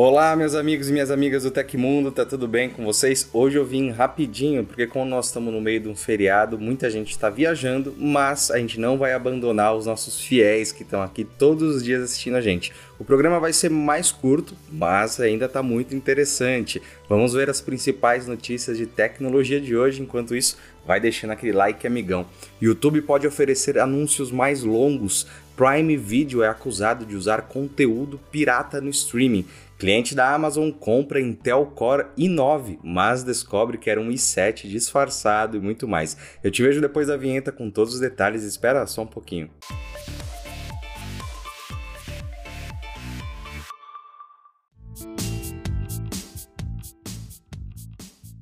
Olá, meus amigos e minhas amigas do Tecmundo, tá tudo bem com vocês? Hoje eu vim rapidinho, porque como nós estamos no meio de um feriado, muita gente está viajando, mas a gente não vai abandonar os nossos fiéis que estão aqui todos os dias assistindo a gente. O programa vai ser mais curto, mas ainda está muito interessante. Vamos ver as principais notícias de tecnologia de hoje, enquanto isso, vai deixando aquele like amigão. YouTube pode oferecer anúncios mais longos. Prime Video é acusado de usar conteúdo pirata no streaming. Cliente da Amazon compra Intel Core i9, mas descobre que era um i7 disfarçado e muito mais. Eu te vejo depois da vinheta com todos os detalhes, espera só um pouquinho.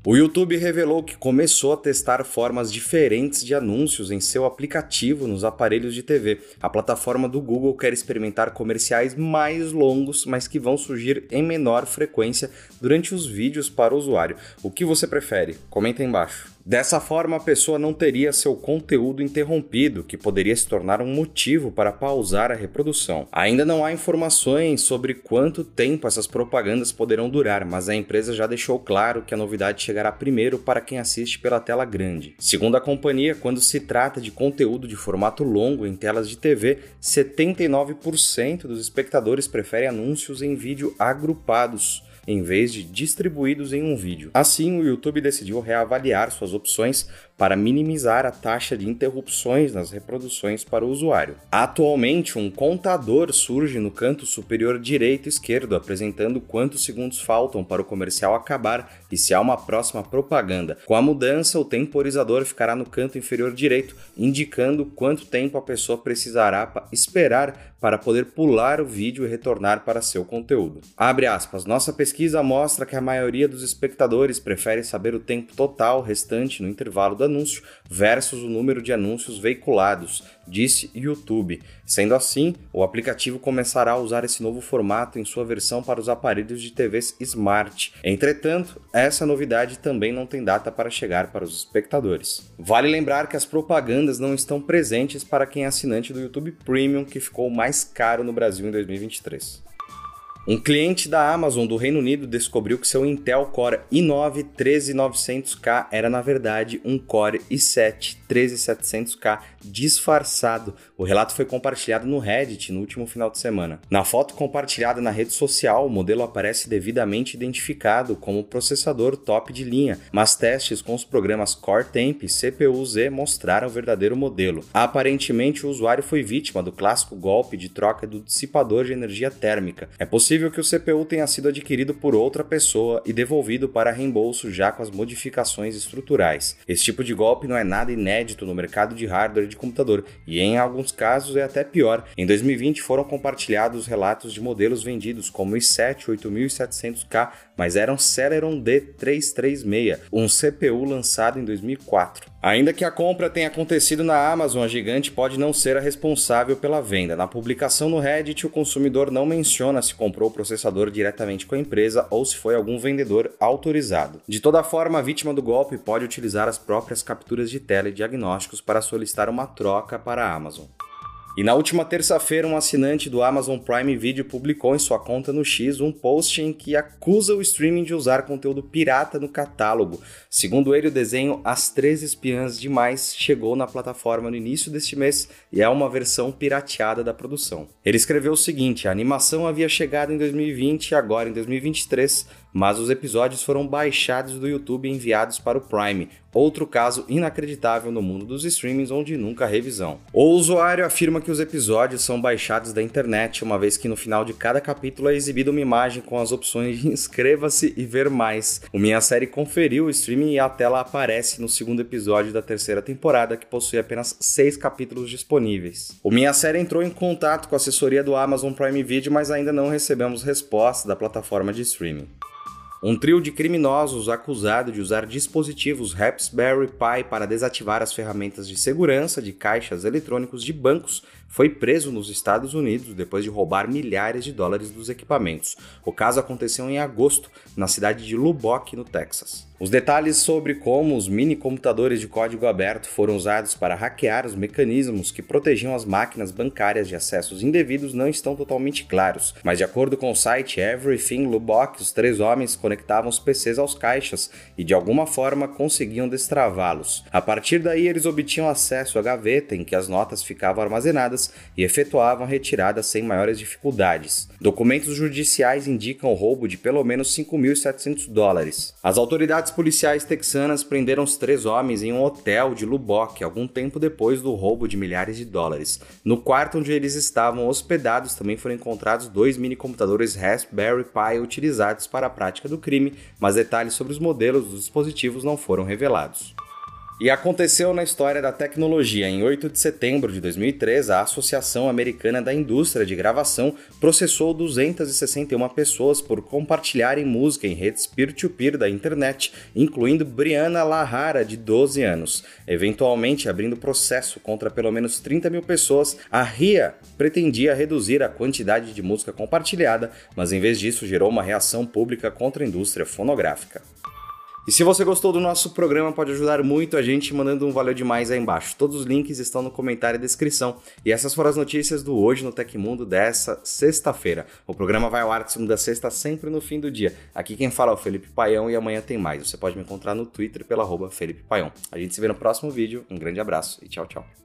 O YouTube revelou que começou a testar formas diferentes de anúncios em seu aplicativo nos aparelhos de TV. A plataforma do Google quer experimentar comerciais mais longos, mas que vão surgir em menor frequência durante os vídeos para o usuário. O que você prefere? Comenta embaixo. Dessa forma, a pessoa não teria seu conteúdo interrompido, que poderia se tornar um motivo para pausar a reprodução. Ainda não há informações sobre quanto tempo essas propagandas poderão durar, mas a empresa já deixou claro que a novidade chegará primeiro para quem assiste pela tela grande. Segundo a companhia, quando se trata de conteúdo de formato longo em telas de TV, 79% dos espectadores preferem anúncios em vídeo agrupados em vez de distribuídos em um vídeo. Assim, o YouTube decidiu reavaliar suas opções para minimizar a taxa de interrupções nas reproduções para o usuário. Atualmente, um contador surge no canto superior direito esquerdo, apresentando quantos segundos faltam para o comercial acabar e se há uma próxima propaganda. Com a mudança, o temporizador ficará no canto inferior direito, indicando quanto tempo a pessoa precisará esperar para poder pular o vídeo e retornar para seu conteúdo. Abre aspas. Nossa pesquisa mostra que a maioria dos espectadores prefere saber o tempo total restante no intervalo do anúncio versus o número de anúncios veiculados, disse YouTube. Sendo assim, o aplicativo começará a usar esse novo formato em sua versão para os aparelhos de TVs Smart. Entretanto, essa novidade também não tem data para chegar para os espectadores. Vale lembrar que as propagandas não estão presentes para quem é assinante do YouTube Premium, que ficou mais caro no Brasil em 2023. Um cliente da Amazon do Reino Unido descobriu que seu Intel Core i9 13900K era na verdade um Core i7 13700K disfarçado. O relato foi compartilhado no Reddit no último final de semana. Na foto compartilhada na rede social, o modelo aparece devidamente identificado como processador top de linha, mas testes com os programas Core Temp e CPU-Z mostraram o verdadeiro modelo. Aparentemente, o usuário foi vítima do clássico golpe de troca do dissipador de energia térmica. É possível possível que o CPU tenha sido adquirido por outra pessoa e devolvido para reembolso já com as modificações estruturais. Esse tipo de golpe não é nada inédito no mercado de hardware de computador e, em alguns casos, é até pior. Em 2020 foram compartilhados relatos de modelos vendidos como o i7 8700K, mas eram Celeron D336, um CPU lançado em 2004. Ainda que a compra tenha acontecido na Amazon, a gigante pode não ser a responsável pela venda. Na publicação no Reddit, o consumidor não menciona se comprou o processador diretamente com a empresa ou se foi algum vendedor autorizado. De toda forma, a vítima do golpe pode utilizar as próprias capturas de tela e diagnósticos para solicitar uma troca para a Amazon. E na última terça-feira, um assinante do Amazon Prime Video publicou em sua conta no X um post em que acusa o streaming de usar conteúdo pirata no catálogo. Segundo ele, o desenho As Três Espiãs Demais chegou na plataforma no início deste mês e é uma versão pirateada da produção. Ele escreveu o seguinte: a animação havia chegado em 2020 e agora em 2023 mas os episódios foram baixados do YouTube e enviados para o Prime, outro caso inacreditável no mundo dos streamings onde nunca há revisão. O usuário afirma que os episódios são baixados da internet, uma vez que no final de cada capítulo é exibida uma imagem com as opções de inscreva-se e ver mais. O Minha Série conferiu o streaming e a tela aparece no segundo episódio da terceira temporada, que possui apenas seis capítulos disponíveis. O Minha Série entrou em contato com a assessoria do Amazon Prime Video, mas ainda não recebemos resposta da plataforma de streaming. Um trio de criminosos acusado de usar dispositivos Raspberry Pi para desativar as ferramentas de segurança de caixas eletrônicos de bancos foi preso nos Estados Unidos depois de roubar milhares de dólares dos equipamentos. O caso aconteceu em agosto, na cidade de Lubbock, no Texas. Os detalhes sobre como os mini computadores de código aberto foram usados para hackear os mecanismos que protegiam as máquinas bancárias de acessos indevidos não estão totalmente claros, mas de acordo com o site Everything Lubbock, os três homens conectavam os PCs aos caixas e de alguma forma conseguiam destravá-los. A partir daí, eles obtinham acesso à gaveta em que as notas ficavam armazenadas e efetuavam a retirada sem maiores dificuldades. Documentos judiciais indicam o roubo de pelo menos 5.700 dólares. As autoridades policiais texanas prenderam os três homens em um hotel de Lubbock algum tempo depois do roubo de milhares de dólares. No quarto onde eles estavam hospedados também foram encontrados dois mini computadores Raspberry Pi utilizados para a prática do crime, mas detalhes sobre os modelos dos dispositivos não foram revelados. E aconteceu na história da tecnologia. Em 8 de setembro de 2003, a Associação Americana da Indústria de Gravação processou 261 pessoas por compartilharem música em redes peer-to-peer da internet, incluindo Brianna Lahara, de 12 anos. Eventualmente, abrindo processo contra pelo menos 30 mil pessoas, a RIA pretendia reduzir a quantidade de música compartilhada, mas em vez disso gerou uma reação pública contra a indústria fonográfica. E se você gostou do nosso programa, pode ajudar muito a gente mandando um valeu demais aí embaixo. Todos os links estão no comentário e descrição. E essas foram as notícias do Hoje no Tecmundo dessa sexta-feira. O programa vai ao ar de segunda a sexta, sempre no fim do dia. Aqui quem fala é o Felipe Paião e amanhã tem mais. Você pode me encontrar no Twitter pela arroba Felipe Paião. A gente se vê no próximo vídeo. Um grande abraço e tchau, tchau.